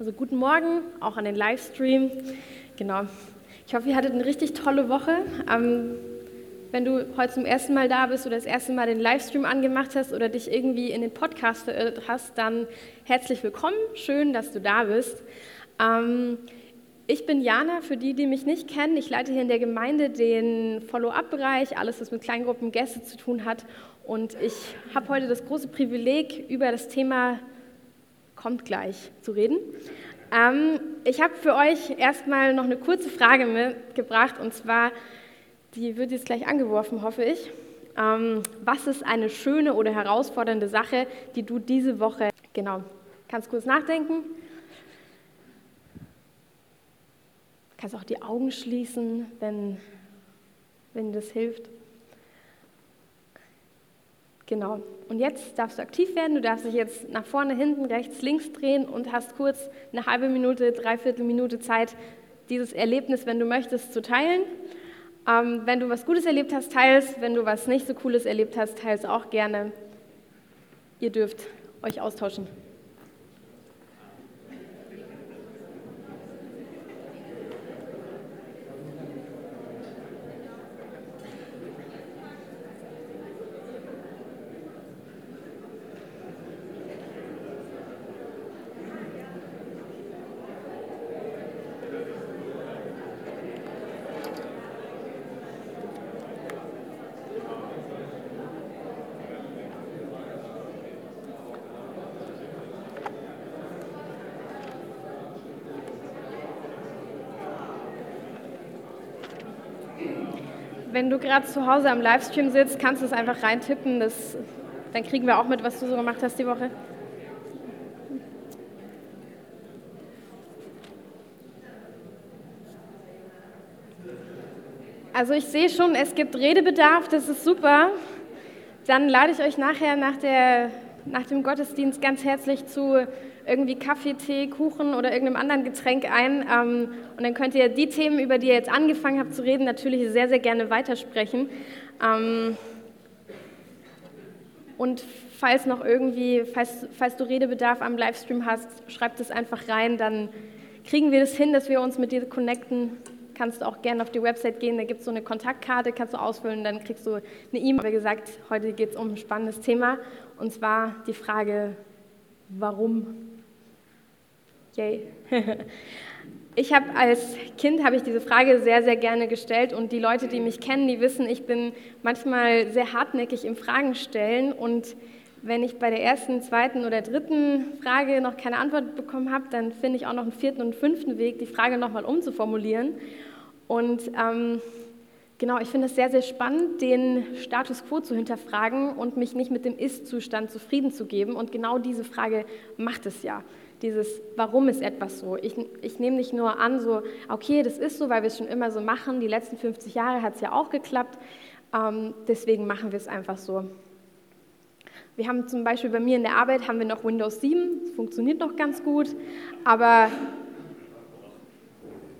Also guten Morgen, auch an den Livestream. Genau. Ich hoffe, ihr hattet eine richtig tolle Woche. Ähm, wenn du heute zum ersten Mal da bist oder das erste Mal den Livestream angemacht hast oder dich irgendwie in den Podcast verirrt hast, dann herzlich willkommen. Schön, dass du da bist. Ähm, ich bin Jana, für die, die mich nicht kennen. Ich leite hier in der Gemeinde den Follow-up-Bereich, alles, was mit Kleingruppen Gäste zu tun hat. Und ich habe heute das große Privileg, über das Thema kommt gleich zu reden. Ähm, ich habe für euch erstmal noch eine kurze Frage mitgebracht und zwar, die wird jetzt gleich angeworfen, hoffe ich. Ähm, was ist eine schöne oder herausfordernde Sache, die du diese Woche, genau, kannst kurz nachdenken? Kannst auch die Augen schließen, wenn, wenn das hilft. Genau. Und jetzt darfst du aktiv werden. Du darfst dich jetzt nach vorne, hinten, rechts, links drehen und hast kurz eine halbe Minute, dreiviertel Minute Zeit, dieses Erlebnis, wenn du möchtest, zu teilen. Ähm, wenn du was Gutes erlebt hast, teils. Wenn du was nicht so Cooles erlebt hast, teils auch gerne. Ihr dürft euch austauschen. Wenn du gerade zu Hause am Livestream sitzt, kannst du es einfach reintippen. Das, dann kriegen wir auch mit, was du so gemacht hast die Woche. Also ich sehe schon, es gibt Redebedarf, das ist super. Dann lade ich euch nachher nach, der, nach dem Gottesdienst ganz herzlich zu irgendwie Kaffee, Tee, Kuchen oder irgendeinem anderen Getränk ein. Ähm, und dann könnt ihr die Themen, über die ihr jetzt angefangen habt zu reden, natürlich sehr, sehr gerne weitersprechen. Ähm, und falls noch irgendwie, falls, falls du Redebedarf am Livestream hast, schreib das einfach rein, dann kriegen wir das hin, dass wir uns mit dir connecten. Kannst auch gerne auf die Website gehen, da gibt es so eine Kontaktkarte, kannst du ausfüllen, dann kriegst du eine E-Mail. Wie gesagt, heute geht es um ein spannendes Thema und zwar die Frage, warum Yay. Ich habe als Kind habe ich diese Frage sehr sehr gerne gestellt und die Leute, die mich kennen, die wissen, ich bin manchmal sehr hartnäckig im Fragen stellen und wenn ich bei der ersten, zweiten oder dritten Frage noch keine Antwort bekommen habe, dann finde ich auch noch einen vierten und fünften Weg, die Frage nochmal umzuformulieren. Und ähm, genau, ich finde es sehr, sehr spannend, den Status quo zu hinterfragen und mich nicht mit dem Ist-Zustand zufrieden zu geben. Und genau diese Frage macht es ja dieses, warum ist etwas so? Ich, ich nehme nicht nur an, so, okay, das ist so, weil wir es schon immer so machen. Die letzten 50 Jahre hat es ja auch geklappt. Ähm, deswegen machen wir es einfach so. Wir haben zum Beispiel bei mir in der Arbeit haben wir noch Windows 7. Das funktioniert noch ganz gut. Aber,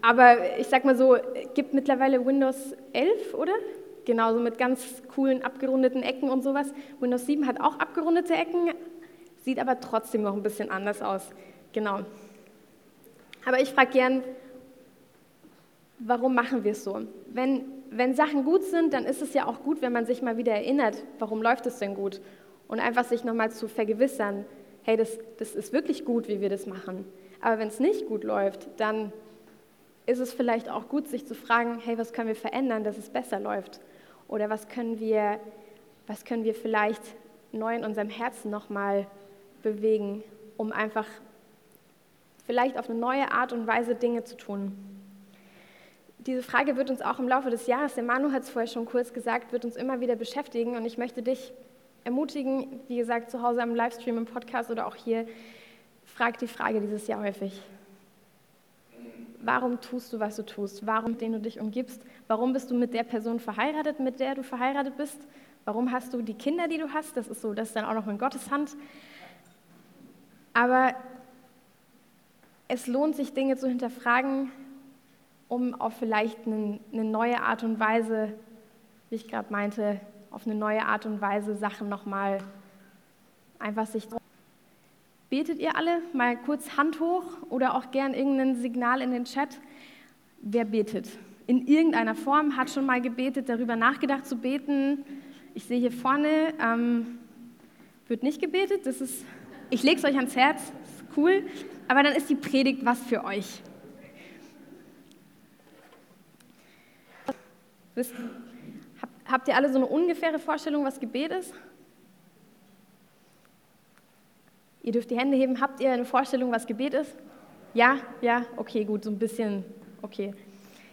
aber ich sag mal so, gibt mittlerweile Windows 11, oder? Genauso mit ganz coolen abgerundeten Ecken und sowas. Windows 7 hat auch abgerundete Ecken, sieht aber trotzdem noch ein bisschen anders aus. Genau. Aber ich frage gern, warum machen wir es so? Wenn, wenn Sachen gut sind, dann ist es ja auch gut, wenn man sich mal wieder erinnert, warum läuft es denn gut? Und einfach sich nochmal zu vergewissern, hey, das, das ist wirklich gut, wie wir das machen. Aber wenn es nicht gut läuft, dann ist es vielleicht auch gut, sich zu fragen, hey, was können wir verändern, dass es besser läuft? Oder was können wir, was können wir vielleicht neu in unserem Herzen nochmal bewegen, um einfach vielleicht auf eine neue Art und Weise Dinge zu tun. Diese Frage wird uns auch im Laufe des Jahres, der Manu hat es vorher schon kurz gesagt, wird uns immer wieder beschäftigen und ich möchte dich ermutigen, wie gesagt, zu Hause am Livestream, im Podcast oder auch hier, frag die Frage dieses Jahr häufig. Warum tust du, was du tust? Warum, den du dich umgibst? Warum bist du mit der Person verheiratet, mit der du verheiratet bist? Warum hast du die Kinder, die du hast? Das ist so, das ist dann auch noch in Gottes Hand. Aber es lohnt sich, Dinge zu hinterfragen, um auf vielleicht eine, eine neue Art und Weise, wie ich gerade meinte, auf eine neue Art und Weise Sachen nochmal einfach sich. Betet ihr alle mal kurz Hand hoch oder auch gern irgendein Signal in den Chat? Wer betet? In irgendeiner Form hat schon mal gebetet, darüber nachgedacht zu beten. Ich sehe hier vorne, ähm, wird nicht gebetet. Das ist, ich lege es euch ans Herz, ist cool. Aber dann ist die Predigt was für euch. Habt ihr alle so eine ungefähre Vorstellung, was Gebet ist? Ihr dürft die Hände heben. Habt ihr eine Vorstellung, was Gebet ist? Ja, ja, okay, gut, so ein bisschen, okay.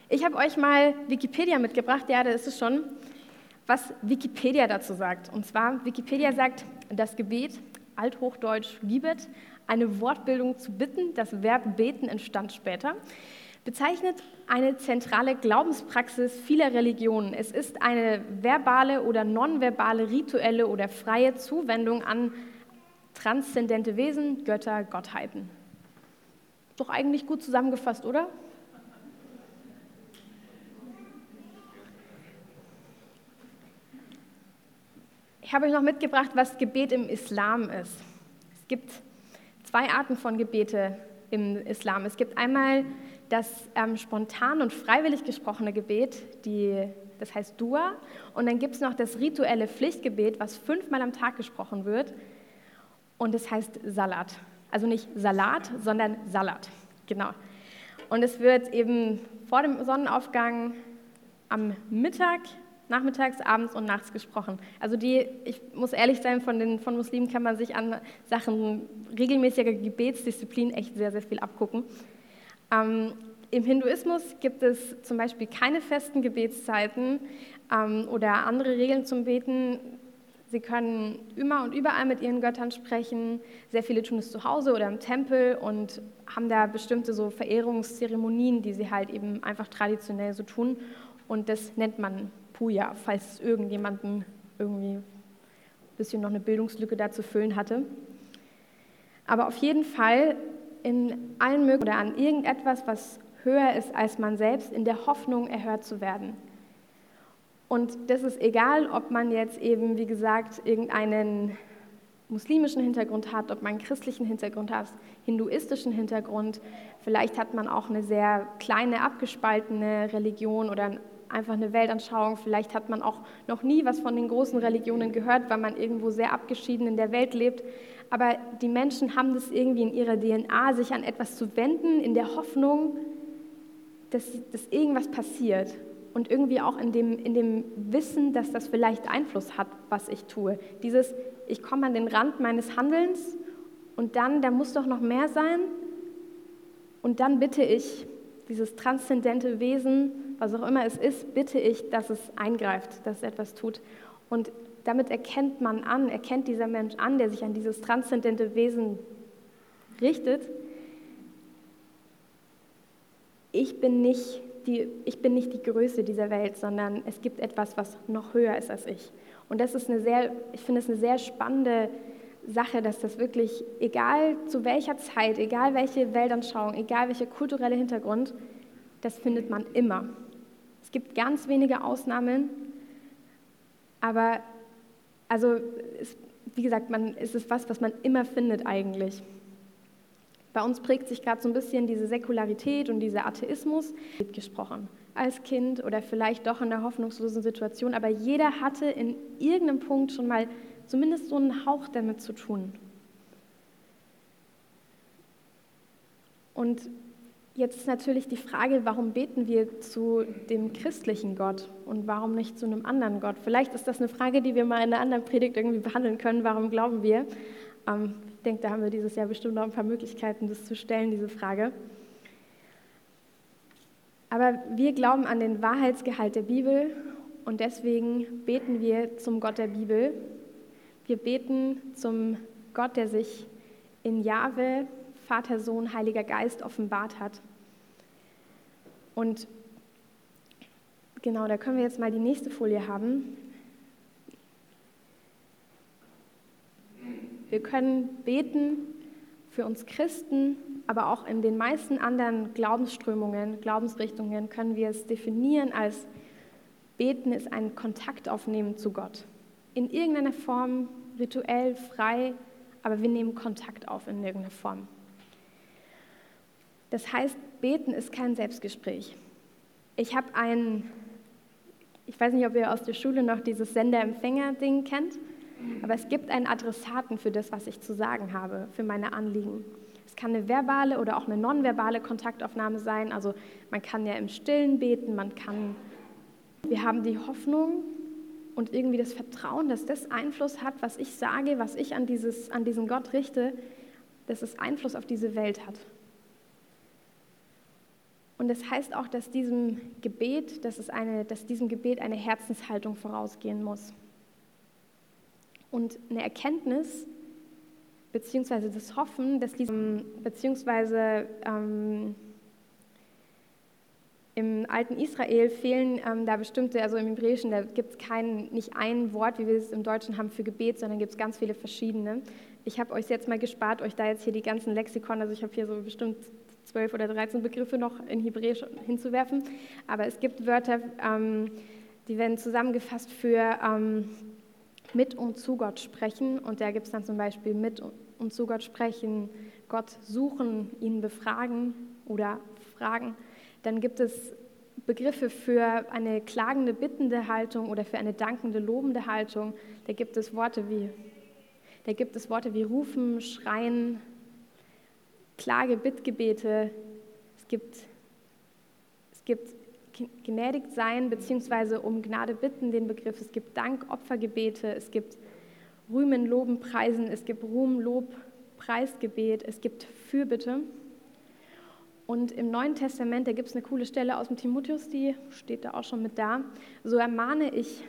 Ich habe euch mal Wikipedia mitgebracht, ja, da ist es schon, was Wikipedia dazu sagt. Und zwar, Wikipedia sagt, das Gebet, althochdeutsch Gibet, eine Wortbildung zu bitten, das Verb beten entstand später, bezeichnet eine zentrale Glaubenspraxis vieler Religionen. Es ist eine verbale oder nonverbale, rituelle oder freie Zuwendung an transzendente Wesen, Götter, Gottheiten. Doch eigentlich gut zusammengefasst, oder? Ich habe euch noch mitgebracht, was Gebet im Islam ist. Es gibt zwei Arten von Gebete im Islam. Es gibt einmal das ähm, spontan und freiwillig gesprochene Gebet, die, das heißt Dua, und dann gibt es noch das rituelle Pflichtgebet, was fünfmal am Tag gesprochen wird, und es heißt Salat. Also nicht Salat, sondern Salat. Genau. Und es wird eben vor dem Sonnenaufgang am Mittag nachmittags, abends und nachts gesprochen. Also die, ich muss ehrlich sein, von, den, von Muslimen kann man sich an Sachen regelmäßiger Gebetsdisziplin echt sehr, sehr viel abgucken. Ähm, Im Hinduismus gibt es zum Beispiel keine festen Gebetszeiten ähm, oder andere Regeln zum Beten. Sie können immer und überall mit ihren Göttern sprechen. Sehr viele tun es zu Hause oder im Tempel und haben da bestimmte so Verehrungszeremonien, die sie halt eben einfach traditionell so tun. Und das nennt man Puja, falls irgendjemanden irgendwie ein bisschen noch eine Bildungslücke da zu füllen hatte. Aber auf jeden Fall in allen möglichen oder an irgendetwas, was höher ist als man selbst, in der Hoffnung erhört zu werden. Und das ist egal, ob man jetzt eben, wie gesagt, irgendeinen muslimischen Hintergrund hat, ob man einen christlichen Hintergrund hat, hinduistischen Hintergrund, vielleicht hat man auch eine sehr kleine, abgespaltene Religion oder einfach eine Weltanschauung. Vielleicht hat man auch noch nie was von den großen Religionen gehört, weil man irgendwo sehr abgeschieden in der Welt lebt. Aber die Menschen haben das irgendwie in ihrer DNA, sich an etwas zu wenden, in der Hoffnung, dass, dass irgendwas passiert. Und irgendwie auch in dem, in dem Wissen, dass das vielleicht Einfluss hat, was ich tue. Dieses, ich komme an den Rand meines Handelns und dann, da muss doch noch mehr sein. Und dann bitte ich dieses transzendente Wesen, was auch immer es ist, bitte ich, dass es eingreift, dass es etwas tut. Und damit erkennt man an, erkennt dieser Mensch an, der sich an dieses transzendente Wesen richtet, ich bin nicht die, ich bin nicht die Größe dieser Welt, sondern es gibt etwas, was noch höher ist als ich. Und das ist eine sehr, ich finde es eine sehr spannende Sache, dass das wirklich, egal zu welcher Zeit, egal welche Weltanschauung, egal welcher kulturelle Hintergrund, das findet man immer. Es gibt ganz wenige Ausnahmen, aber also es, wie gesagt, man, es ist was, was man immer findet eigentlich. Bei uns prägt sich gerade so ein bisschen diese Säkularität und dieser Atheismus gesprochen als Kind oder vielleicht doch in der hoffnungslosen Situation, aber jeder hatte in irgendeinem Punkt schon mal zumindest so einen Hauch damit zu tun. Und Jetzt ist natürlich die Frage, warum beten wir zu dem christlichen Gott und warum nicht zu einem anderen Gott? Vielleicht ist das eine Frage, die wir mal in einer anderen Predigt irgendwie behandeln können. Warum glauben wir? Ähm, denke, da haben wir dieses Jahr bestimmt noch ein paar Möglichkeiten, das zu stellen, diese Frage. Aber wir glauben an den Wahrheitsgehalt der Bibel und deswegen beten wir zum Gott der Bibel. Wir beten zum Gott, der sich in Jahwe Vater, Sohn, Heiliger Geist offenbart hat. Und genau, da können wir jetzt mal die nächste Folie haben. Wir können beten für uns Christen, aber auch in den meisten anderen Glaubensströmungen, Glaubensrichtungen können wir es definieren als Beten ist ein Kontakt aufnehmen zu Gott. In irgendeiner Form, rituell, frei, aber wir nehmen Kontakt auf in irgendeiner Form. Das heißt, beten ist kein Selbstgespräch. Ich habe ein, ich weiß nicht, ob ihr aus der Schule noch dieses Sender-Empfänger-Ding kennt, aber es gibt einen Adressaten für das, was ich zu sagen habe, für meine Anliegen. Es kann eine verbale oder auch eine nonverbale Kontaktaufnahme sein. Also man kann ja im Stillen beten, man kann, wir haben die Hoffnung und irgendwie das Vertrauen, dass das Einfluss hat, was ich sage, was ich an, dieses, an diesen Gott richte, dass es Einfluss auf diese Welt hat. Und das heißt auch, dass diesem Gebet, dass, es eine, dass diesem Gebet eine Herzenshaltung vorausgehen muss. Und eine Erkenntnis, beziehungsweise das Hoffen, dass diesem, beziehungsweise ähm, im alten Israel fehlen ähm, da bestimmte, also im Hebräischen, da gibt es nicht ein Wort, wie wir es im Deutschen haben für Gebet, sondern gibt es ganz viele verschiedene. Ich habe euch jetzt mal gespart, euch da jetzt hier die ganzen Lexikon, also ich habe hier so bestimmt zwölf oder dreizehn Begriffe noch in Hebräisch hinzuwerfen. Aber es gibt Wörter, ähm, die werden zusammengefasst für ähm, mit und zu Gott sprechen. Und da gibt es dann zum Beispiel mit und zu Gott sprechen, Gott suchen, ihn befragen oder fragen. Dann gibt es Begriffe für eine klagende, bittende Haltung oder für eine dankende, lobende Haltung. Da gibt es Worte wie, da gibt es Worte wie rufen, schreien, Klage, Bittgebete, es gibt, es gibt gnädigt sein bzw. um Gnade bitten den Begriff, es gibt Dank, Opfergebete, es gibt Rühmen, Loben, Preisen, es gibt Ruhm, Lob, Preisgebet, es gibt Fürbitte. Und im Neuen Testament, da gibt es eine coole Stelle aus dem Timotheus, die steht da auch schon mit da. So ermahne ich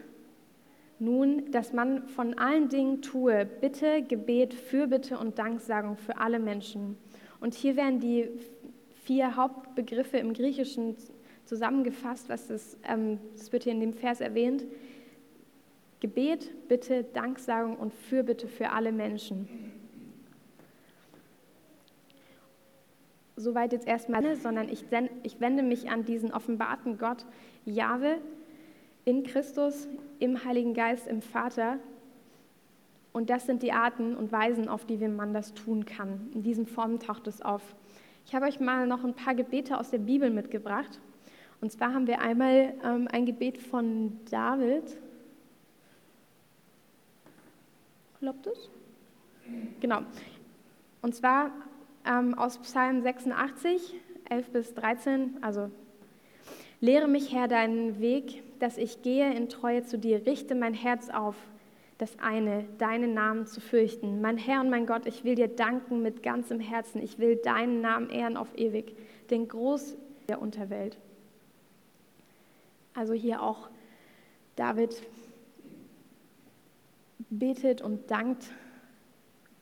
nun, dass man von allen Dingen tue, Bitte, Gebet, Fürbitte und Danksagung für alle Menschen und hier werden die vier Hauptbegriffe im Griechischen zusammengefasst, was das, ähm, das wird hier in dem Vers erwähnt. Gebet, Bitte, Danksagung und Fürbitte für alle Menschen. Soweit jetzt erstmal, sondern ich, ich wende mich an diesen offenbarten Gott, Jahwe, in Christus, im Heiligen Geist, im Vater, und das sind die Arten und Weisen, auf die man das tun kann. In diesen Formen taucht es auf. Ich habe euch mal noch ein paar Gebete aus der Bibel mitgebracht. Und zwar haben wir einmal ähm, ein Gebet von David. Glaubt es? Genau. Und zwar ähm, aus Psalm 86, 11 bis 13. Also, lehre mich, Herr, deinen Weg, dass ich gehe in Treue zu dir. Richte mein Herz auf das eine, deinen Namen zu fürchten. Mein Herr und mein Gott, ich will dir danken mit ganzem Herzen. Ich will deinen Namen ehren auf ewig, den Groß der Unterwelt. Also hier auch David betet und dankt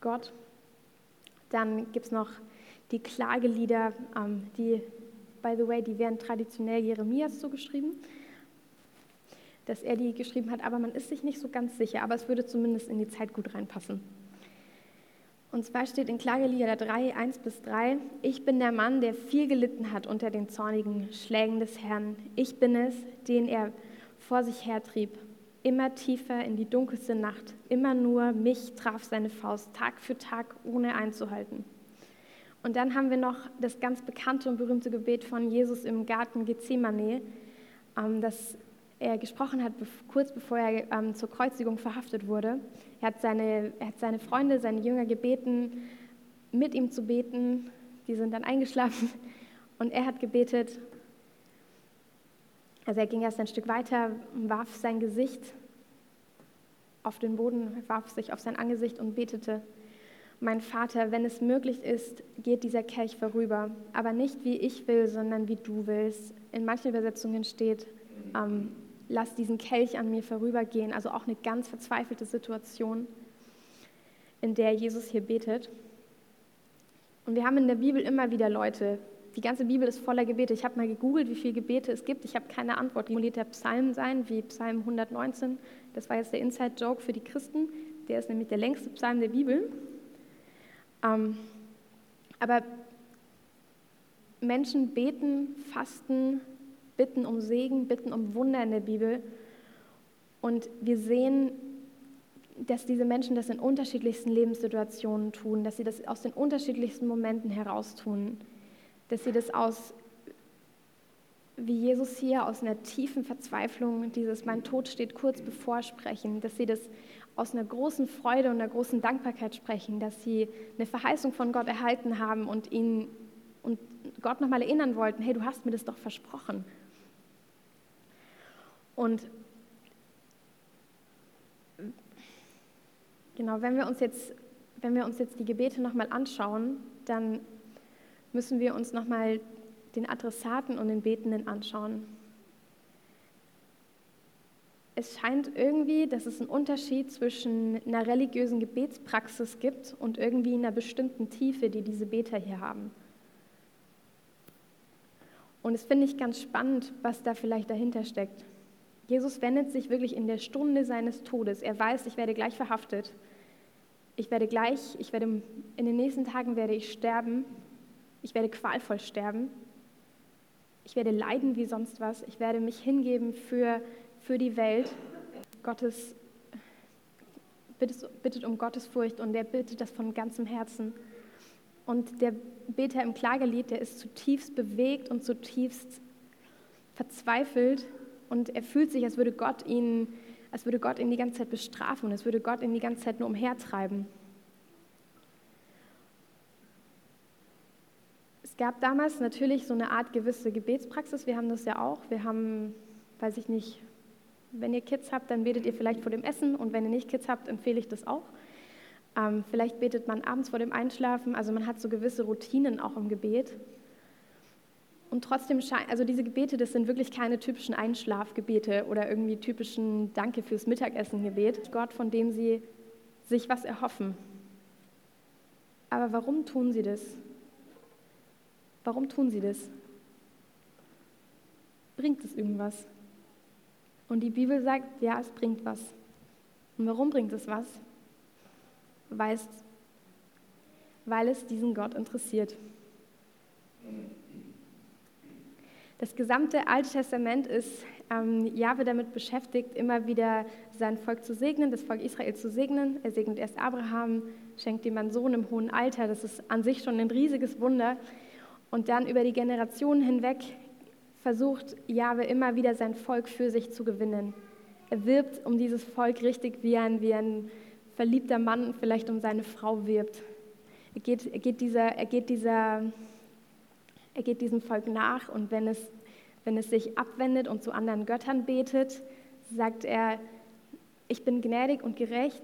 Gott. Dann gibt es noch die Klagelieder, ähm, die, by the way, die werden traditionell Jeremias zugeschrieben dass er die geschrieben hat, aber man ist sich nicht so ganz sicher, aber es würde zumindest in die Zeit gut reinpassen. Und zwar steht in Klagelieder 3, 1 bis 3, ich bin der Mann, der viel gelitten hat unter den zornigen Schlägen des Herrn. Ich bin es, den er vor sich hertrieb, immer tiefer in die dunkelste Nacht. Immer nur mich traf seine Faust, Tag für Tag, ohne einzuhalten. Und dann haben wir noch das ganz bekannte und berühmte Gebet von Jesus im Garten Gethsemane, ähm, das er gesprochen hat, kurz bevor er ähm, zur Kreuzigung verhaftet wurde. Er hat, seine, er hat seine Freunde, seine Jünger gebeten, mit ihm zu beten. Die sind dann eingeschlafen und er hat gebetet. Also er ging erst ein Stück weiter, warf sein Gesicht auf den Boden, warf sich auf sein Angesicht und betete. Mein Vater, wenn es möglich ist, geht dieser Kelch vorüber, aber nicht wie ich will, sondern wie du willst. In manchen Übersetzungen steht, ähm, lass diesen Kelch an mir vorübergehen. Also auch eine ganz verzweifelte Situation, in der Jesus hier betet. Und wir haben in der Bibel immer wieder Leute, die ganze Bibel ist voller Gebete. Ich habe mal gegoogelt, wie viele Gebete es gibt. Ich habe keine Antwort. Wie der Psalm sein, wie Psalm 119. Das war jetzt der Inside-Joke für die Christen. Der ist nämlich der längste Psalm der Bibel. Ähm, aber Menschen beten, fasten, bitten um Segen, bitten um Wunder in der Bibel. Und wir sehen, dass diese Menschen das in unterschiedlichsten Lebenssituationen tun, dass sie das aus den unterschiedlichsten Momenten heraus tun, dass sie das aus, wie Jesus hier, aus einer tiefen Verzweiflung, dieses Mein Tod steht kurz bevor sprechen, dass sie das aus einer großen Freude und einer großen Dankbarkeit sprechen, dass sie eine Verheißung von Gott erhalten haben und ihn und Gott nochmal erinnern wollten, hey, du hast mir das doch versprochen. Und genau, wenn wir uns jetzt, wenn wir uns jetzt die Gebete nochmal anschauen, dann müssen wir uns nochmal den Adressaten und den Betenden anschauen. Es scheint irgendwie, dass es einen Unterschied zwischen einer religiösen Gebetspraxis gibt und irgendwie einer bestimmten Tiefe, die diese Beter hier haben. Und es finde ich ganz spannend, was da vielleicht dahinter steckt. Jesus wendet sich wirklich in der Stunde seines Todes. Er weiß, ich werde gleich verhaftet. Ich werde gleich, ich werde in den nächsten Tagen werde ich sterben. Ich werde qualvoll sterben. Ich werde leiden wie sonst was. Ich werde mich hingeben für, für die Welt. Gottes bittet, bittet um Gottes Furcht und er bittet das von ganzem Herzen. Und der Beter im Klagelied, der ist zutiefst bewegt und zutiefst verzweifelt und er fühlt sich, als würde Gott ihn, als würde Gott ihn die ganze Zeit bestrafen und als würde Gott ihn die ganze Zeit nur umhertreiben. Es gab damals natürlich so eine Art gewisse Gebetspraxis. Wir haben das ja auch. Wir haben, weiß ich nicht, wenn ihr Kids habt, dann betet ihr vielleicht vor dem Essen und wenn ihr nicht Kids habt, empfehle ich das auch. Ähm, vielleicht betet man abends vor dem Einschlafen. Also man hat so gewisse Routinen auch im Gebet. Und trotzdem, also diese Gebete, das sind wirklich keine typischen Einschlafgebete oder irgendwie typischen Danke fürs Mittagessen Gebet. Gott, von dem sie sich was erhoffen. Aber warum tun sie das? Warum tun sie das? Bringt es irgendwas? Und die Bibel sagt, ja, es bringt was. Und warum bringt es was? Weil es, weil es diesen Gott interessiert. Das gesamte Alte Testament ist ähm, Jahwe damit beschäftigt, immer wieder sein Volk zu segnen, das Volk Israel zu segnen. Er segnet erst Abraham, schenkt ihm einen Sohn im hohen Alter. Das ist an sich schon ein riesiges Wunder. Und dann über die Generationen hinweg versucht Jahwe immer wieder sein Volk für sich zu gewinnen. Er wirbt um dieses Volk richtig wie ein, wie ein verliebter Mann vielleicht um seine Frau wirbt. Er geht, er geht, dieser, er geht dieser er geht diesem Volk nach und wenn es, wenn es sich abwendet und zu anderen Göttern betet, sagt er, ich bin gnädig und gerecht,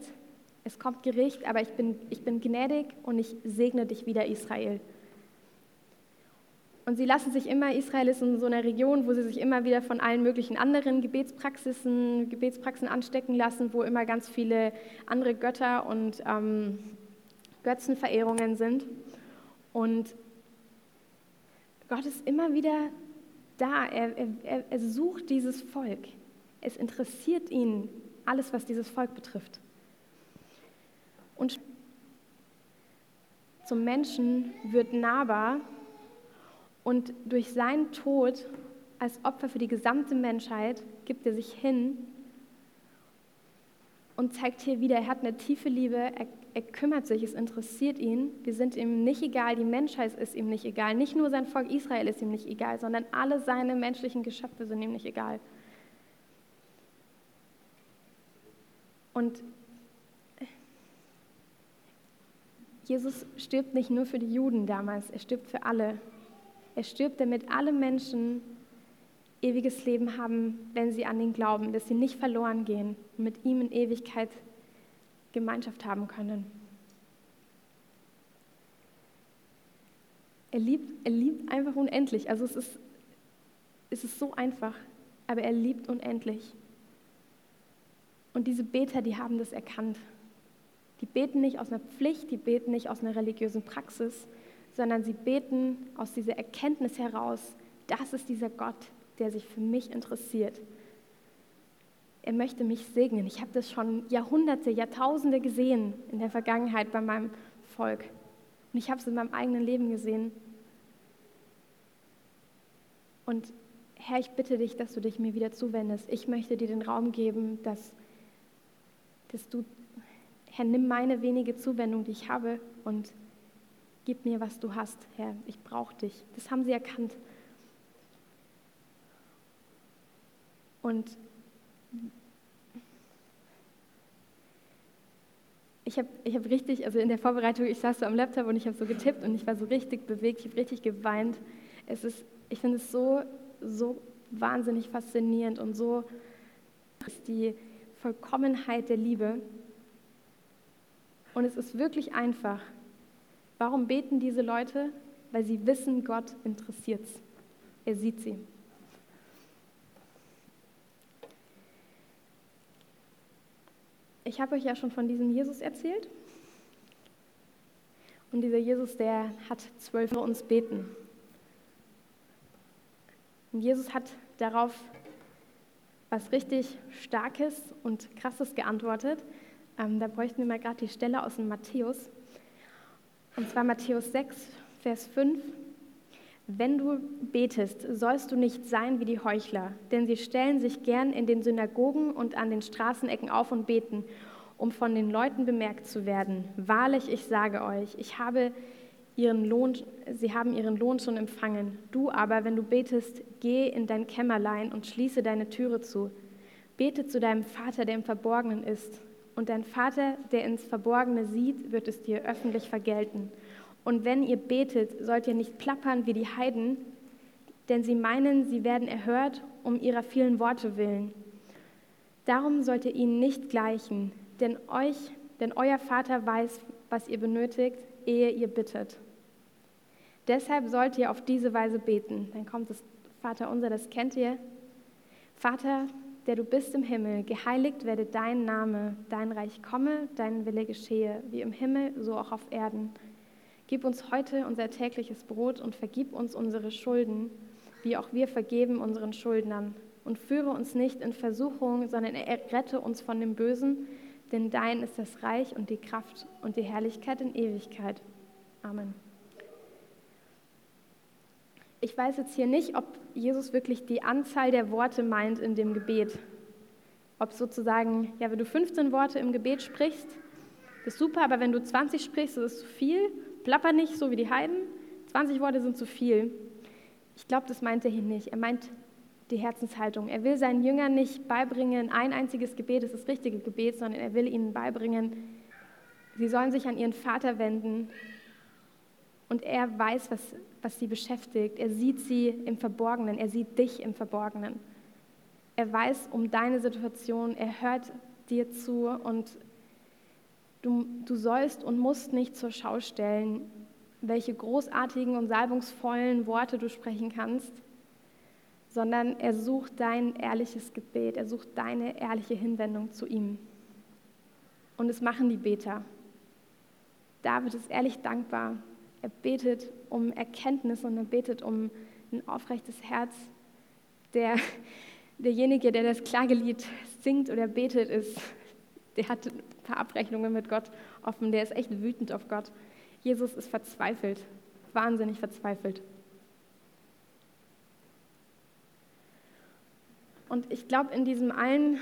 es kommt Gericht, aber ich bin, ich bin gnädig und ich segne dich wieder, Israel. Und sie lassen sich immer, Israel ist in so einer Region, wo sie sich immer wieder von allen möglichen anderen Gebetspraxisen, Gebetspraxen anstecken lassen, wo immer ganz viele andere Götter und ähm, Götzenverehrungen sind. Und Gott ist immer wieder da. Er, er, er sucht dieses Volk. Es interessiert ihn alles, was dieses Volk betrifft. Und zum Menschen wird nahbar und durch seinen Tod als Opfer für die gesamte Menschheit gibt er sich hin und zeigt hier wieder, er hat eine tiefe Liebe, er er kümmert sich, es interessiert ihn. Wir sind ihm nicht egal, die Menschheit ist ihm nicht egal. Nicht nur sein Volk Israel ist ihm nicht egal, sondern alle seine menschlichen Geschöpfe sind ihm nicht egal. Und Jesus stirbt nicht nur für die Juden damals, er stirbt für alle. Er stirbt, damit alle Menschen ewiges Leben haben, wenn sie an ihn glauben, dass sie nicht verloren gehen und mit ihm in Ewigkeit Gemeinschaft haben können. Er liebt, er liebt einfach unendlich. Also es ist, es ist so einfach, aber er liebt unendlich. Und diese Beter, die haben das erkannt. Die beten nicht aus einer Pflicht, die beten nicht aus einer religiösen Praxis, sondern sie beten aus dieser Erkenntnis heraus, das ist dieser Gott, der sich für mich interessiert er möchte mich segnen. Ich habe das schon Jahrhunderte, Jahrtausende gesehen in der Vergangenheit bei meinem Volk. Und ich habe es in meinem eigenen Leben gesehen. Und Herr, ich bitte dich, dass du dich mir wieder zuwendest. Ich möchte dir den Raum geben, dass, dass, du, Herr, nimm meine wenige Zuwendung, die ich habe, und gib mir, was du hast, Herr. Ich brauche dich. Das haben sie erkannt. Und ich habe ich hab richtig, also in der Vorbereitung, ich saß so am Laptop und ich habe so getippt und ich war so richtig bewegt, ich habe richtig geweint. Es ist, ich finde es so, so wahnsinnig faszinierend und so ist die Vollkommenheit der Liebe. Und es ist wirklich einfach. Warum beten diese Leute? Weil sie wissen, Gott interessiert es. Er sieht sie. Ich habe euch ja schon von diesem Jesus erzählt. Und dieser Jesus, der hat zwölf für uns beten. Und Jesus hat darauf was richtig Starkes und Krasses geantwortet. Ähm, da bräuchten wir mal gerade die Stelle aus dem Matthäus. Und zwar Matthäus 6, Vers 5. Wenn du betest, sollst du nicht sein wie die Heuchler, denn sie stellen sich gern in den Synagogen und an den Straßenecken auf und beten, um von den Leuten bemerkt zu werden. Wahrlich, ich sage euch, ich habe ihren Lohn, sie haben ihren Lohn schon empfangen. Du aber, wenn du betest, geh in dein Kämmerlein und schließe deine Türe zu. Bete zu deinem Vater, der im Verborgenen ist. Und dein Vater, der ins Verborgene sieht, wird es dir öffentlich vergelten. Und wenn ihr betet, sollt ihr nicht plappern wie die Heiden, denn sie meinen, sie werden erhört um ihrer vielen Worte willen. Darum sollt ihr ihnen nicht gleichen, denn euch, denn euer Vater weiß, was ihr benötigt, ehe ihr bittet. Deshalb sollt ihr auf diese Weise beten. Dann kommt das Vater unser, das kennt ihr. Vater, der du bist im Himmel, geheiligt werde dein Name, dein Reich komme, dein Wille geschehe, wie im Himmel, so auch auf Erden. Gib uns heute unser tägliches Brot und vergib uns unsere Schulden, wie auch wir vergeben unseren Schuldnern. Und führe uns nicht in Versuchung, sondern errette uns von dem Bösen, denn dein ist das Reich und die Kraft und die Herrlichkeit in Ewigkeit. Amen. Ich weiß jetzt hier nicht, ob Jesus wirklich die Anzahl der Worte meint in dem Gebet. Ob sozusagen, ja, wenn du 15 Worte im Gebet sprichst, ist super, aber wenn du 20 sprichst, ist zu viel. Plapper nicht, so wie die Heiden. 20 Worte sind zu viel. Ich glaube, das meint er hier nicht. Er meint die Herzenshaltung. Er will seinen Jüngern nicht beibringen, ein einziges Gebet ist das richtige Gebet, sondern er will ihnen beibringen, sie sollen sich an ihren Vater wenden und er weiß, was, was sie beschäftigt. Er sieht sie im Verborgenen, er sieht dich im Verborgenen. Er weiß um deine Situation, er hört dir zu und du, du sollst und musst nicht zur Schau stellen, welche großartigen und salbungsvollen Worte du sprechen kannst, sondern er sucht dein ehrliches Gebet, er sucht deine ehrliche Hinwendung zu ihm. Und es machen die Beter. David ist ehrlich dankbar. Er betet um Erkenntnis und er betet um ein aufrechtes Herz. Der, derjenige, der das Klagelied singt oder betet, ist, der hat ein paar Abrechnungen mit Gott offen, der ist echt wütend auf Gott. Jesus ist verzweifelt, wahnsinnig verzweifelt. Und ich glaube, in diesem allen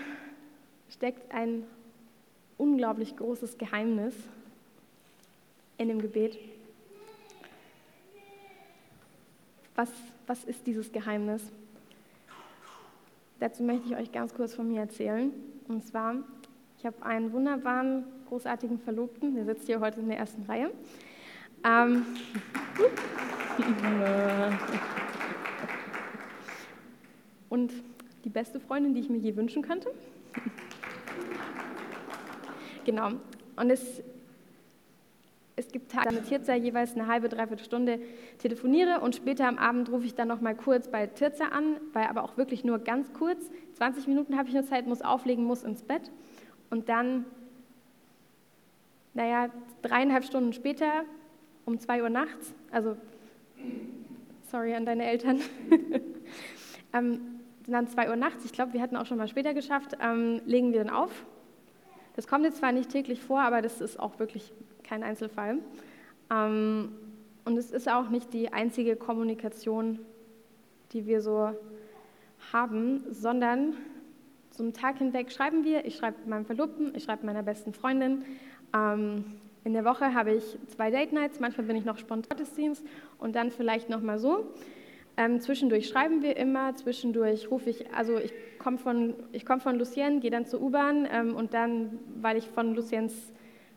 steckt ein unglaublich großes Geheimnis in dem Gebet. Was, was ist dieses Geheimnis? Dazu möchte ich euch ganz kurz von mir erzählen. Und zwar, ich habe einen wunderbaren, großartigen Verlobten, der sitzt hier heute in der ersten Reihe. Ähm, und die beste Freundin, die ich mir je wünschen könnte. genau. Und es, es gibt Tage, mit Tirza jeweils eine halbe, dreiviertel Stunde telefoniere und später am Abend rufe ich dann noch mal kurz bei Tirza an, weil aber auch wirklich nur ganz kurz. 20 Minuten habe ich nur Zeit, muss auflegen, muss ins Bett. Und dann, naja, dreieinhalb Stunden später, um zwei Uhr nachts, also sorry an deine Eltern, ähm, dann 2 Uhr nachts, ich glaube, wir hatten auch schon mal später geschafft, ähm, legen wir dann auf. Das kommt jetzt zwar nicht täglich vor, aber das ist auch wirklich kein Einzelfall. Ähm, und es ist auch nicht die einzige Kommunikation, die wir so haben, sondern einen Tag hinweg schreiben wir, ich schreibe meinem Verlobten, ich schreibe meiner besten Freundin Ähm, in der Woche habe ich zwei Date Nights, manchmal bin ich noch spontan Gottesdienst und dann vielleicht noch mal so. Ähm, zwischendurch schreiben wir immer, zwischendurch rufe ich, also ich komme von, komm von Lucien, gehe dann zur U-Bahn ähm, und dann, weil ich von Luciens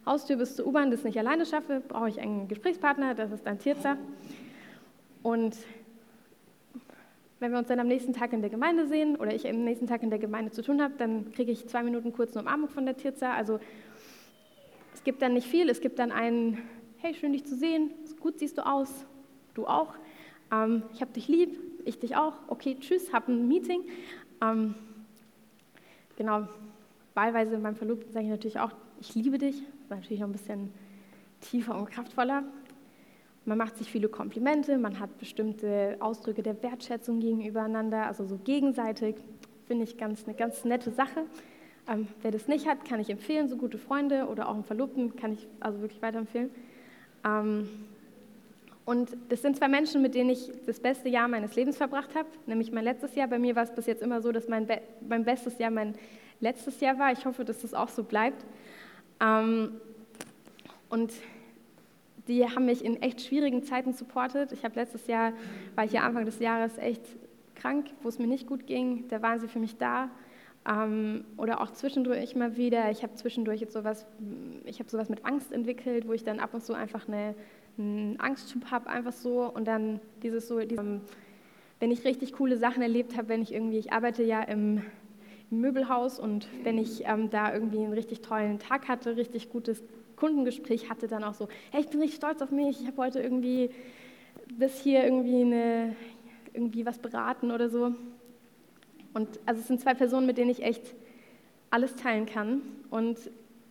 Haustür bis zur U-Bahn das nicht alleine schaffe, brauche ich einen Gesprächspartner, das ist dann Tirza. Und wenn wir uns dann am nächsten Tag in der Gemeinde sehen oder ich am nächsten Tag in der Gemeinde zu tun habe, dann kriege ich zwei Minuten kurz eine Umarmung von der Tirza. Also es gibt dann nicht viel, es gibt dann einen, hey, schön dich zu sehen, gut siehst du aus, du auch, ähm, ich habe dich lieb, ich dich auch, okay, tschüss, hab ein Meeting. Ähm, genau, wahlweise meinem Verlobten sage ich natürlich auch, ich liebe dich, das ist natürlich noch ein bisschen tiefer und kraftvoller. Man macht sich viele Komplimente, man hat bestimmte Ausdrücke der Wertschätzung gegenübereinander, also so gegenseitig, finde ich ganz, eine ganz nette Sache. Ähm, wer das nicht hat, kann ich empfehlen, so gute Freunde oder auch einen Verlobten kann ich also wirklich weiterempfehlen. Ähm, und das sind zwei Menschen, mit denen ich das beste Jahr meines Lebens verbracht habe, nämlich mein letztes Jahr. Bei mir war es bis jetzt immer so, dass mein, Be mein bestes Jahr mein letztes Jahr war. Ich hoffe, dass das auch so bleibt. Ähm, und die haben mich in echt schwierigen Zeiten supportet. Ich habe letztes Jahr, war ich ja Anfang des Jahres echt krank, wo es mir nicht gut ging. Da waren sie für mich da. Ähm, oder auch zwischendurch mal wieder. Ich habe zwischendurch jetzt sowas, ich habe sowas mit Angst entwickelt, wo ich dann ab und zu einfach eine, einen Angstschub habe, einfach so. Und dann dieses so, dieses, wenn ich richtig coole Sachen erlebt habe, wenn ich irgendwie, ich arbeite ja im, im Möbelhaus und wenn ich ähm, da irgendwie einen richtig tollen Tag hatte, richtig gutes Kundengespräch hatte, dann auch so, hey, ich bin richtig stolz auf mich, ich habe heute irgendwie bis hier irgendwie, eine, irgendwie was beraten oder so. Und also es sind zwei Personen, mit denen ich echt alles teilen kann. Und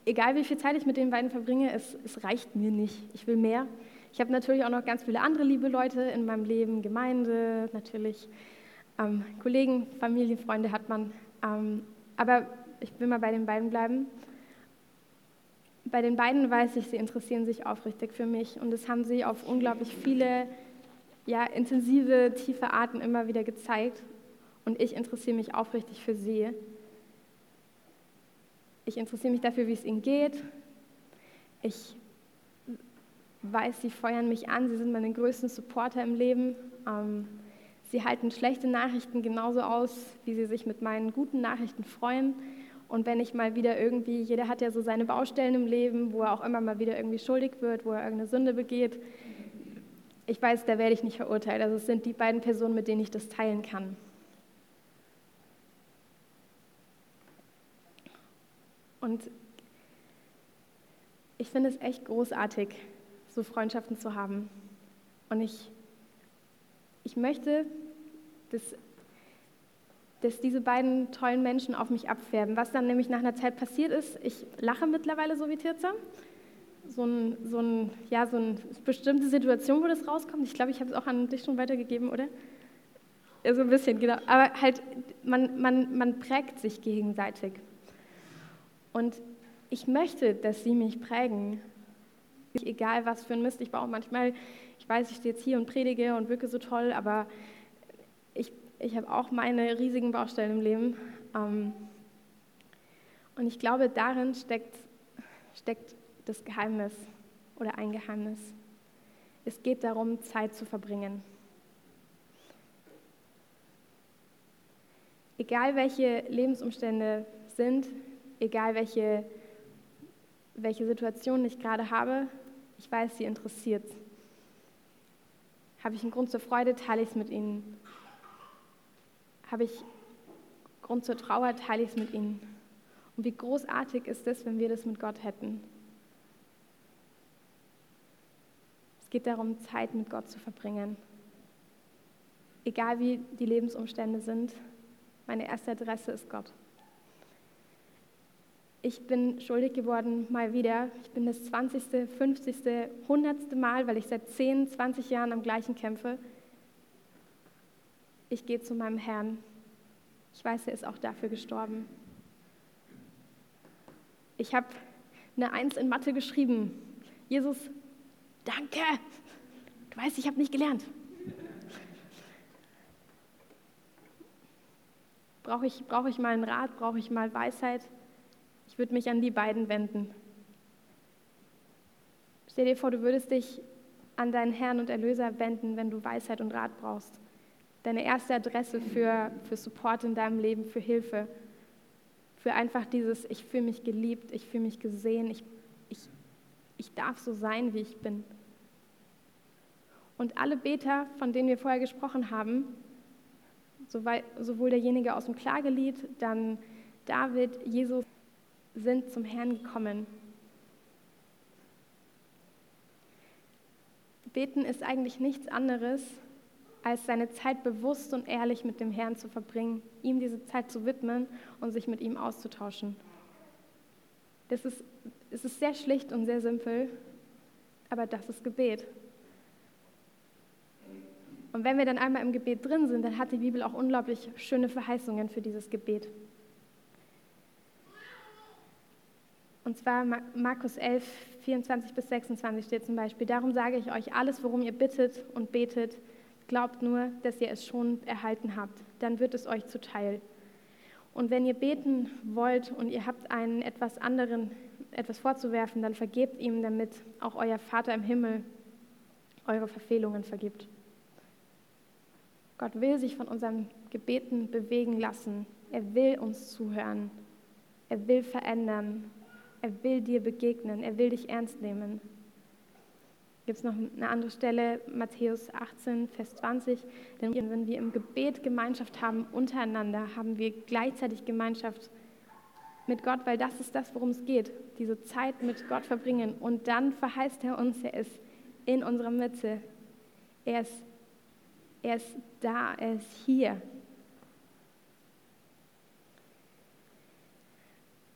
egal wie viel Zeit ich mit den beiden verbringe, es, es reicht mir nicht. Ich will mehr. Ich habe natürlich auch noch ganz viele andere liebe Leute in meinem Leben, Gemeinde, natürlich ähm, Kollegen, Familie, Freunde hat man. Ähm, aber ich will mal bei den beiden bleiben. Bei den beiden weiß ich, sie interessieren sich aufrichtig für mich und das haben sie auf unglaublich viele, ja, intensive, tiefe Arten immer wieder gezeigt. Und ich interessiere mich aufrichtig für sie. Ich interessiere mich dafür, wie es ihnen geht. Ich weiß, sie feuern mich an, sie sind meine größten Supporter im Leben. Ähm, sie halten schlechte Nachrichten genauso aus, wie sie sich mit meinen guten Nachrichten freuen. Und wenn ich mal wieder irgendwie, jeder hat ja so seine Baustellen im Leben, wo er auch immer mal wieder irgendwie schuldig wird, wo er irgendeine Sünde begeht. Ich weiß, da werde ich nicht verurteilt. Also es sind die beiden Personen, mit denen ich das teilen kann. Und ich finde es echt großartig, so Freundschaften zu haben. Und ich, ich möchte, dass dass diese beiden tollen Menschen auf mich abfärben. Was dann nämlich nach einer Zeit passiert ist, ich lache mittlerweile so wie Tirza. So, ein, so, ein, ja, so eine bestimmte Situation, wo das rauskommt. Ich glaube, ich habe es auch an dich schon weitergegeben, oder? Ja, so ein bisschen, genau. Aber halt, man, man, man prägt sich gegenseitig. Und ich möchte, dass sie mich prägen. Egal, was für ein Mist ich baue. Manchmal, ich weiß, ich stehe jetzt hier und predige und wirke so toll, aber ich habe auch meine riesigen Baustellen im Leben. Ähm, und ich glaube, darin steckt, steckt das Geheimnis oder ein Geheimnis. Es geht darum, Zeit zu verbringen. Egal welche Lebensumstände sind, egal welche, welche Situation ich gerade habe, ich weiß, sie interessiert. Habe ich einen Grund zur Freude, teile ich es mit ihnen. Habe ich Grund zur Trauer, teile ich es mit ihnen. Und wie großartig ist es, wenn wir das mit Gott hätten. Es geht darum, Zeit mit Gott zu verbringen. Egal wie die Lebensumstände sind, meine erste Adresse ist Gott. Ich bin schuldig geworden, mal wieder. Ich bin das 20., 50., 100. Mal, weil ich seit 10, 20 Jahren am gleichen kämpfe ich gehe zu meinem Herrn. Ich weiß, er ist auch dafür gestorben. Ich habe eine Eins in Mathe geschrieben. Jesus, danke. Du weißt, ich habe nicht gelernt. Brauche ich, brauch ich mal einen Rat? Brauche ich mal Weisheit? Ich würde mich an die beiden wenden. Stell dir vor, du würdest dich an deinen Herrn und Erlöser wenden, wenn du Weisheit und Rat brauchst. Deine erste Adresse für, für Support in deinem Leben, für Hilfe. Für einfach dieses, ich fühle mich geliebt, ich fühle mich gesehen, ich, ich, ich darf so sein, wie ich bin. Und alle Beter, von denen wir vorher gesprochen haben, sowohl derjenige aus dem Klagelied, dann David, Jesus, sind zum Herrn gekommen. Beten ist eigentlich nichts anderes, als seine Zeit bewusst und ehrlich mit dem Herrn zu verbringen, ihm diese Zeit zu widmen und sich mit ihm auszutauschen. Das ist, es ist sehr schlicht und sehr simpel, aber das ist Gebet. Und wenn wir dann einmal im Gebet drin sind, dann hat die Bibel auch unglaublich schöne Verheißungen für dieses Gebet. Und zwar Markus 11, 24 bis 26 steht zum Beispiel, darum sage ich euch, alles, worum ihr bittet und betet, glaubt nur, dass ihr es schon erhalten habt, dann wird es euch zuteil. Und wenn ihr beten wollt und ihr habt einen etwas anderen etwas vorzuwerfen, dann vergebt ihm, damit auch euer Vater im Himmel eure Verfehlungen vergibt. Gott will sich von unseren Gebeten bewegen lassen. Er will uns zuhören. Er will verändern. Er will dir begegnen. Er will dich ernst nehmen. Gibt es noch eine andere Stelle, Matthäus 18, Vers 20. Denn wenn wir im Gebet Gemeinschaft haben untereinander, haben wir gleichzeitig Gemeinschaft mit Gott, weil das ist das, worum es geht. Diese Zeit mit Gott verbringen. Und dann verheißt er uns, er ist in unserer Mitte. Er ist, er ist da, er ist hier.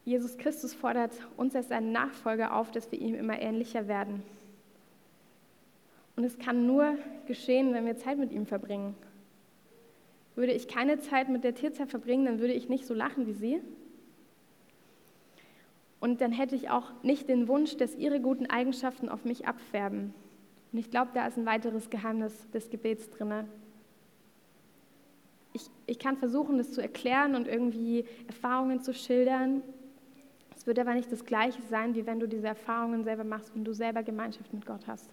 Jesus Christus fordert uns als seinen Nachfolger auf, dass wir ihm immer ähnlicher werden. Und es kann nur geschehen, wenn wir Zeit mit ihm verbringen. Würde ich keine Zeit mit der Tierzeit verbringen, dann würde ich nicht so lachen wie sie. Und dann hätte ich auch nicht den Wunsch, dass ihre guten Eigenschaften auf mich abfärben. Und ich glaube, da ist ein weiteres Geheimnis des Gebets drin. Ich, ich kann versuchen, das zu erklären und irgendwie Erfahrungen zu schildern, es wird aber nicht das Gleiche sein, wie wenn du diese Erfahrungen selber machst, wenn du selber Gemeinschaft mit Gott hast.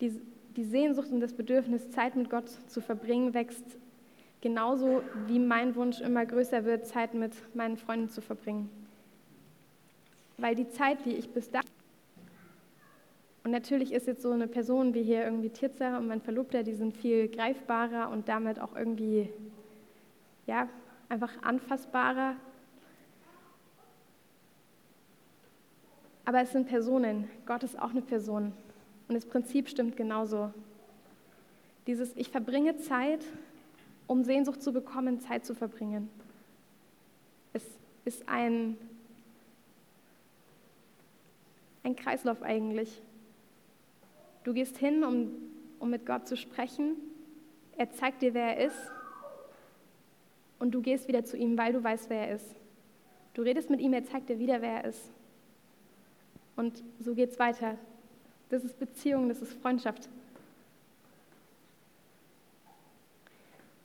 Die, die Sehnsucht und das Bedürfnis, Zeit mit Gott zu verbringen, wächst genauso wie mein Wunsch immer größer wird, Zeit mit meinen Freunden zu verbringen. Weil die Zeit, die ich bis dahin und natürlich ist jetzt so eine Person wie hier irgendwie Tirza und mein Verlobter, die sind viel greifbarer und damit auch irgendwie, ja, einfach anfassbarer. Aber es sind Personen. Gott ist auch eine Person. Und das Prinzip stimmt genauso. Dieses Ich verbringe Zeit, um Sehnsucht zu bekommen, Zeit zu verbringen. Es ist ein, ein Kreislauf eigentlich. Du gehst hin, um, um mit Gott zu sprechen. Er zeigt dir, wer er ist. Und du gehst wieder zu ihm, weil du weißt, wer er ist. Du redest mit ihm, er zeigt dir wieder, wer er ist. Und so geht es weiter. Das ist Beziehung, das ist Freundschaft.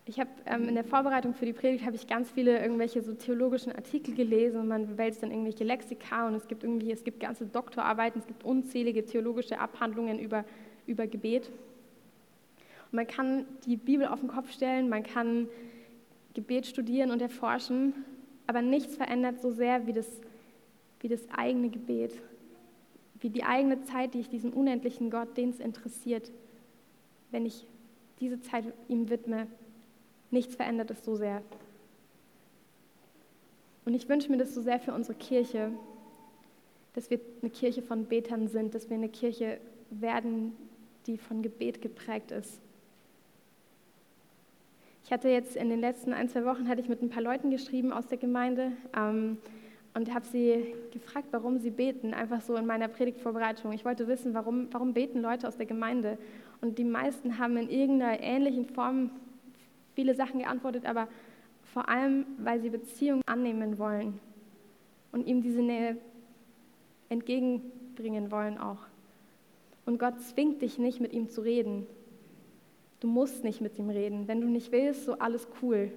Ich habe ähm, in der Vorbereitung für die Predigt habe ich ganz viele irgendwelche so theologischen Artikel gelesen und man wälzt dann irgendwelche Lexika und es gibt irgendwie es gibt ganze Doktorarbeiten, es gibt unzählige theologische Abhandlungen über über Gebet. Und man kann die Bibel auf den Kopf stellen, man kann Gebet studieren und erforschen, aber nichts verändert so sehr wie das wie das eigene Gebet wie die eigene Zeit, die ich diesem unendlichen Gott, den es interessiert, wenn ich diese Zeit ihm widme, nichts verändert es so sehr. Und ich wünsche mir das so sehr für unsere Kirche, dass wir eine Kirche von Betern sind, dass wir eine Kirche werden, die von Gebet geprägt ist. Ich hatte jetzt in den letzten ein, zwei Wochen hatte ich mit ein paar Leuten geschrieben aus der Gemeinde. Ähm, und habe sie gefragt, warum sie beten, einfach so in meiner Predigtvorbereitung. Ich wollte wissen, warum, warum beten Leute aus der Gemeinde? Und die meisten haben in irgendeiner ähnlichen Form viele Sachen geantwortet, aber vor allem, weil sie Beziehungen annehmen wollen und ihm diese Nähe entgegenbringen wollen auch. Und Gott zwingt dich nicht, mit ihm zu reden. Du musst nicht mit ihm reden. Wenn du nicht willst, so alles cool.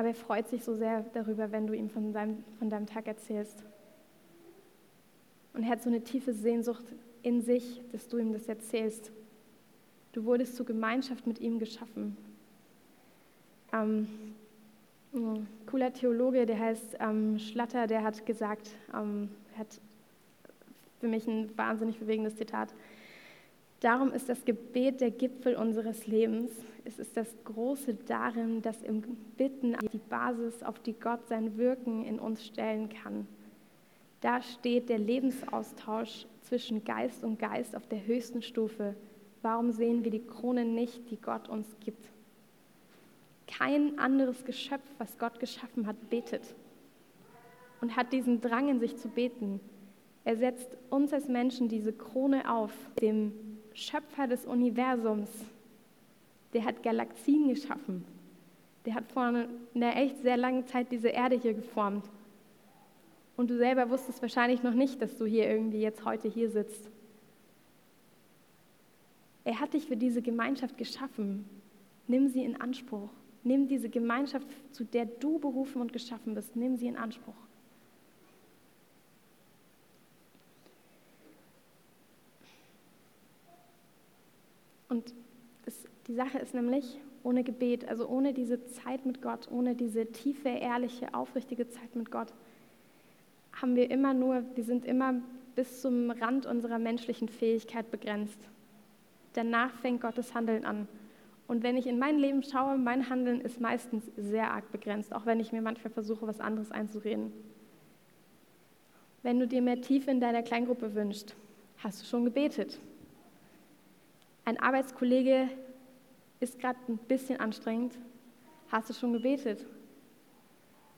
Aber er freut sich so sehr darüber, wenn du ihm von deinem, von deinem Tag erzählst. Und er hat so eine tiefe Sehnsucht in sich, dass du ihm das erzählst. Du wurdest zur Gemeinschaft mit ihm geschaffen. Ähm, ein cooler Theologe, der heißt ähm, Schlatter, der hat gesagt, ähm, hat für mich ein wahnsinnig bewegendes Zitat. Darum ist das Gebet der Gipfel unseres Lebens. Es ist das Große darin, dass im Bitten die Basis, auf die Gott sein Wirken in uns stellen kann. Da steht der Lebensaustausch zwischen Geist und Geist auf der höchsten Stufe. Warum sehen wir die Krone nicht, die Gott uns gibt? Kein anderes Geschöpf, was Gott geschaffen hat, betet und hat diesen Drang in sich zu beten. Er setzt uns als Menschen diese Krone auf, dem Schöpfer des Universums. Der hat Galaxien geschaffen. Der hat vor einer echt sehr langen Zeit diese Erde hier geformt. Und du selber wusstest wahrscheinlich noch nicht, dass du hier irgendwie jetzt heute hier sitzt. Er hat dich für diese Gemeinschaft geschaffen. Nimm sie in Anspruch. Nimm diese Gemeinschaft, zu der du berufen und geschaffen bist, nimm sie in Anspruch. Und es, die Sache ist nämlich, ohne Gebet, also ohne diese Zeit mit Gott, ohne diese tiefe, ehrliche, aufrichtige Zeit mit Gott, haben wir immer nur, wir sind immer bis zum Rand unserer menschlichen Fähigkeit begrenzt. Danach fängt Gottes Handeln an. Und wenn ich in mein Leben schaue, mein Handeln ist meistens sehr arg begrenzt, auch wenn ich mir manchmal versuche, was anderes einzureden. Wenn du dir mehr Tiefe in deiner Kleingruppe wünschst, hast du schon gebetet. Ein Arbeitskollege ist gerade ein bisschen anstrengend, hast du schon gebetet.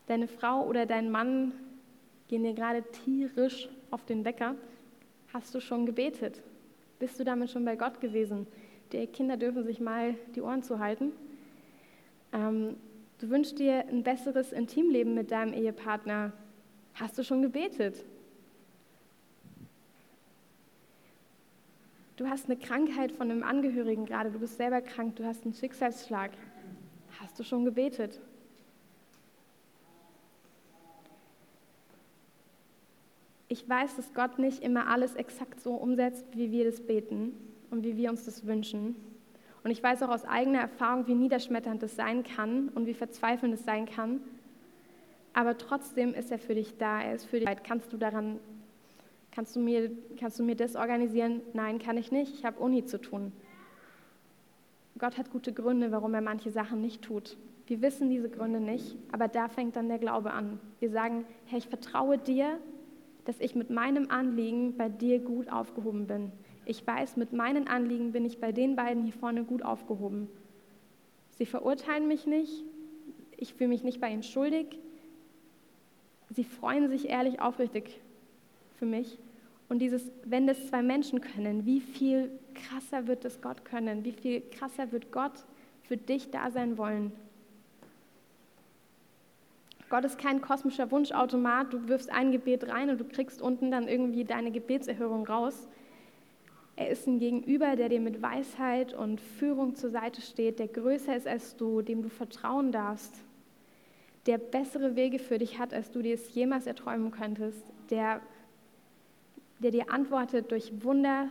Deine Frau oder dein Mann gehen dir gerade tierisch auf den Wecker, hast du schon gebetet. Bist du damit schon bei Gott gewesen? Die Kinder dürfen sich mal die Ohren zuhalten. Ähm, du wünschst dir ein besseres Intimleben mit deinem Ehepartner. Hast du schon gebetet? Du hast eine Krankheit von einem Angehörigen gerade, du bist selber krank, du hast einen Schicksalsschlag. Hast du schon gebetet? Ich weiß, dass Gott nicht immer alles exakt so umsetzt, wie wir das beten und wie wir uns das wünschen. Und ich weiß auch aus eigener Erfahrung, wie niederschmetternd das sein kann und wie verzweifelnd es sein kann. Aber trotzdem ist er für dich da, er ist für dich. Kannst du daran Kannst du mir, kannst du mir das organisieren? Nein, kann ich nicht. Ich habe Uni zu tun. Gott hat gute Gründe, warum er manche Sachen nicht tut. Wir wissen diese Gründe nicht, aber da fängt dann der Glaube an. Wir sagen, Herr, ich vertraue dir, dass ich mit meinem Anliegen bei dir gut aufgehoben bin. Ich weiß, mit meinen Anliegen bin ich bei den beiden hier vorne gut aufgehoben. Sie verurteilen mich nicht, ich fühle mich nicht bei ihnen schuldig. Sie freuen sich ehrlich aufrichtig für mich. Und dieses, wenn das zwei Menschen können, wie viel krasser wird es Gott können? Wie viel krasser wird Gott für dich da sein wollen? Gott ist kein kosmischer Wunschautomat, du wirfst ein Gebet rein und du kriegst unten dann irgendwie deine Gebetserhörung raus. Er ist ein Gegenüber, der dir mit Weisheit und Führung zur Seite steht, der größer ist als du, dem du vertrauen darfst, der bessere Wege für dich hat, als du dir es jemals erträumen könntest, der der dir antwortet durch Wunder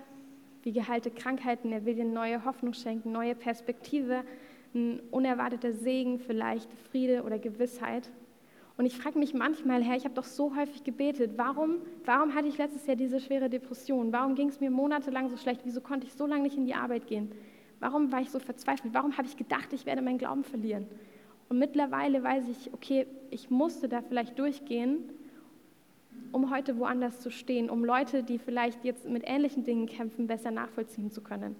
wie geheilte Krankheiten. Er will dir neue Hoffnung schenken, neue Perspektive, ein unerwarteter Segen, vielleicht Friede oder Gewissheit. Und ich frage mich manchmal, Herr, ich habe doch so häufig gebetet, warum, warum hatte ich letztes Jahr diese schwere Depression? Warum ging es mir monatelang so schlecht? Wieso konnte ich so lange nicht in die Arbeit gehen? Warum war ich so verzweifelt? Warum habe ich gedacht, ich werde meinen Glauben verlieren? Und mittlerweile weiß ich, okay, ich musste da vielleicht durchgehen, um heute woanders zu stehen, um Leute, die vielleicht jetzt mit ähnlichen Dingen kämpfen, besser nachvollziehen zu können.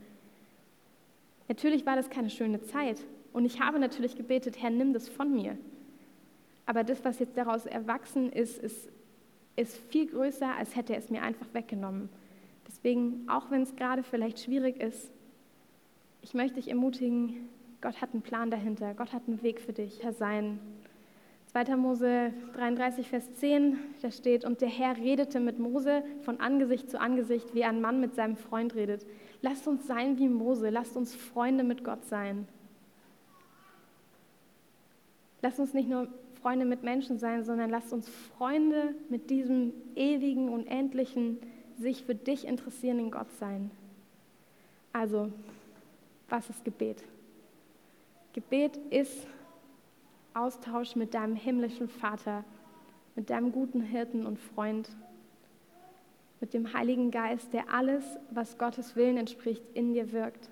Natürlich war das keine schöne Zeit und ich habe natürlich gebetet, Herr, nimm das von mir. Aber das, was jetzt daraus erwachsen ist, ist, ist viel größer, als hätte er es mir einfach weggenommen. Deswegen, auch wenn es gerade vielleicht schwierig ist, ich möchte dich ermutigen, Gott hat einen Plan dahinter, Gott hat einen Weg für dich, Herr sein 2. Mose 33, Vers 10, da steht, und der Herr redete mit Mose von Angesicht zu Angesicht, wie ein Mann mit seinem Freund redet. Lasst uns sein wie Mose, lasst uns Freunde mit Gott sein. Lasst uns nicht nur Freunde mit Menschen sein, sondern lasst uns Freunde mit diesem ewigen, unendlichen, sich für dich interessierenden Gott sein. Also, was ist Gebet? Gebet ist Austausch mit deinem himmlischen Vater, mit deinem guten Hirten und Freund, mit dem Heiligen Geist, der alles, was Gottes Willen entspricht, in dir wirkt.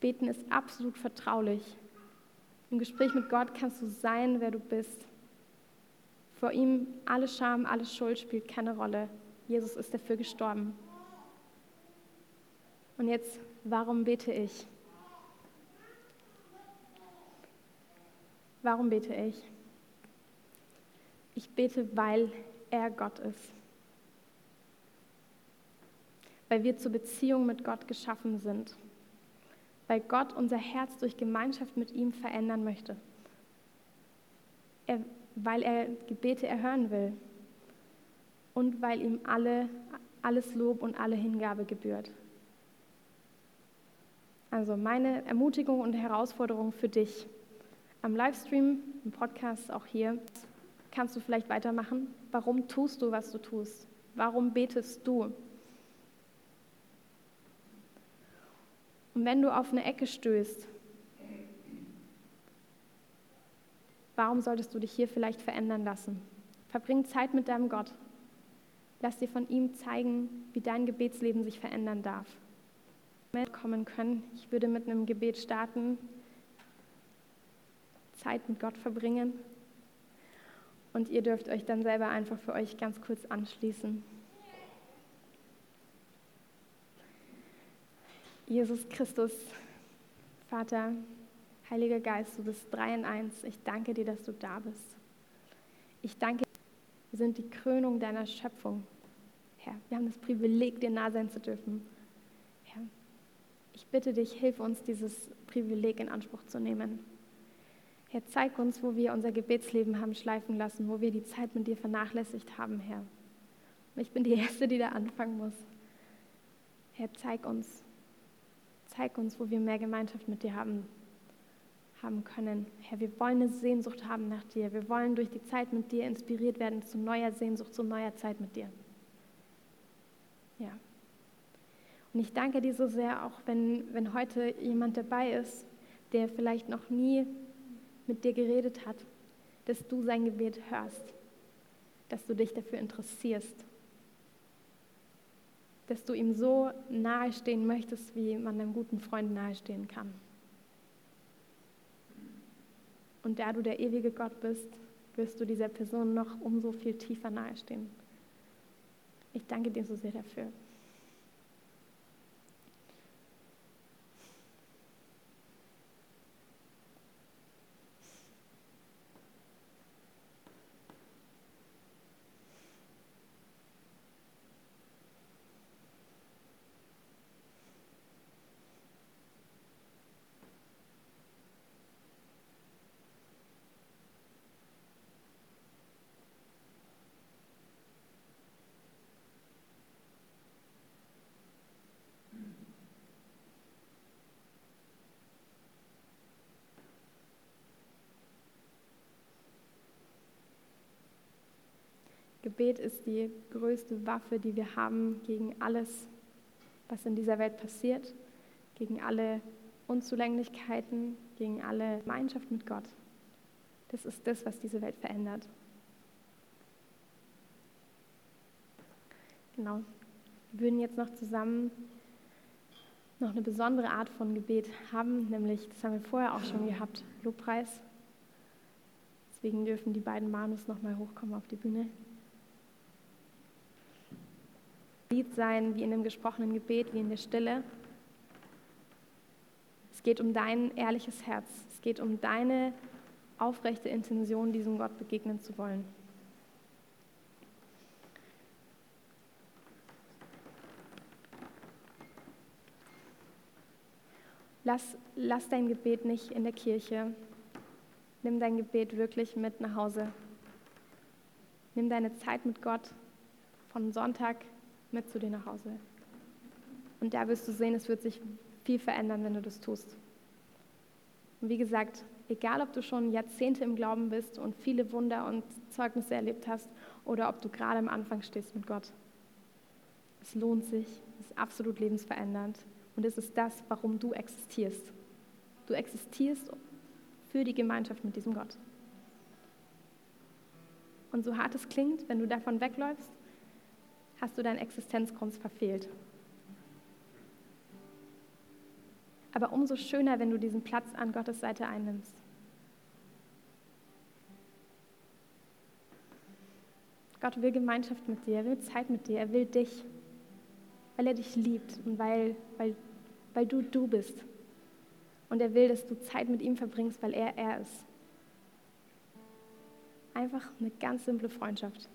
Beten ist absolut vertraulich. Im Gespräch mit Gott kannst du sein, wer du bist. Vor ihm alle Scham, alle Schuld spielt keine Rolle. Jesus ist dafür gestorben. Und jetzt, warum bete ich? Warum bete ich? Ich bete, weil er Gott ist. Weil wir zur Beziehung mit Gott geschaffen sind. Weil Gott unser Herz durch Gemeinschaft mit ihm verändern möchte. Er, weil er Gebete erhören will. Und weil ihm alle, alles Lob und alle Hingabe gebührt. Also meine Ermutigung und Herausforderung für dich am Livestream, im Podcast, auch hier, kannst du vielleicht weitermachen. Warum tust du, was du tust? Warum betest du? Und wenn du auf eine Ecke stößt, warum solltest du dich hier vielleicht verändern lassen? Verbring Zeit mit deinem Gott. Lass dir von ihm zeigen, wie dein Gebetsleben sich verändern darf. Kommen können. Ich würde mit einem Gebet starten, Zeit mit Gott verbringen. Und ihr dürft euch dann selber einfach für euch ganz kurz anschließen. Jesus Christus, Vater, Heiliger Geist, du bist drei in eins. Ich danke dir, dass du da bist. Ich danke dir, wir sind die Krönung deiner Schöpfung. Herr, wir haben das Privileg, dir nah sein zu dürfen. Herr, ich bitte dich, hilf uns, dieses Privileg in Anspruch zu nehmen. Herr, zeig uns, wo wir unser Gebetsleben haben schleifen lassen, wo wir die Zeit mit dir vernachlässigt haben, Herr. Ich bin die Erste, die da anfangen muss. Herr, zeig uns, zeig uns, wo wir mehr Gemeinschaft mit dir haben, haben können. Herr, wir wollen eine Sehnsucht haben nach dir. Wir wollen durch die Zeit mit dir inspiriert werden zu neuer Sehnsucht, zu neuer Zeit mit dir. Ja. Und ich danke dir so sehr, auch wenn, wenn heute jemand dabei ist, der vielleicht noch nie mit dir geredet hat, dass du sein Gebet hörst, dass du dich dafür interessierst, dass du ihm so nahestehen möchtest, wie man einem guten Freund nahestehen kann. Und da du der ewige Gott bist, wirst du dieser Person noch umso viel tiefer nahestehen. Ich danke dir so sehr dafür. Gebet ist die größte Waffe, die wir haben gegen alles, was in dieser Welt passiert, gegen alle Unzulänglichkeiten, gegen alle Gemeinschaft mit Gott. Das ist das, was diese Welt verändert. Genau. Wir würden jetzt noch zusammen noch eine besondere Art von Gebet haben, nämlich, das haben wir vorher auch schon gehabt, Lobpreis. Deswegen dürfen die beiden Manus nochmal hochkommen auf die Bühne. Lied sein, wie in dem gesprochenen Gebet, wie in der Stille. Es geht um dein ehrliches Herz. Es geht um deine aufrechte Intention, diesem Gott begegnen zu wollen. Lass, lass dein Gebet nicht in der Kirche. Nimm dein Gebet wirklich mit nach Hause. Nimm deine Zeit mit Gott von Sonntag mit zu dir nach Hause. Und da wirst du sehen, es wird sich viel verändern, wenn du das tust. Und wie gesagt, egal ob du schon Jahrzehnte im Glauben bist und viele Wunder und Zeugnisse erlebt hast oder ob du gerade am Anfang stehst mit Gott. Es lohnt sich, es ist absolut lebensverändernd und es ist das, warum du existierst. Du existierst für die Gemeinschaft mit diesem Gott. Und so hart es klingt, wenn du davon wegläufst, hast du deinen Existenzgrund verfehlt. Aber umso schöner, wenn du diesen Platz an Gottes Seite einnimmst. Gott will Gemeinschaft mit dir, er will Zeit mit dir, er will dich, weil er dich liebt und weil, weil, weil du du bist. Und er will, dass du Zeit mit ihm verbringst, weil er er ist. Einfach eine ganz simple Freundschaft.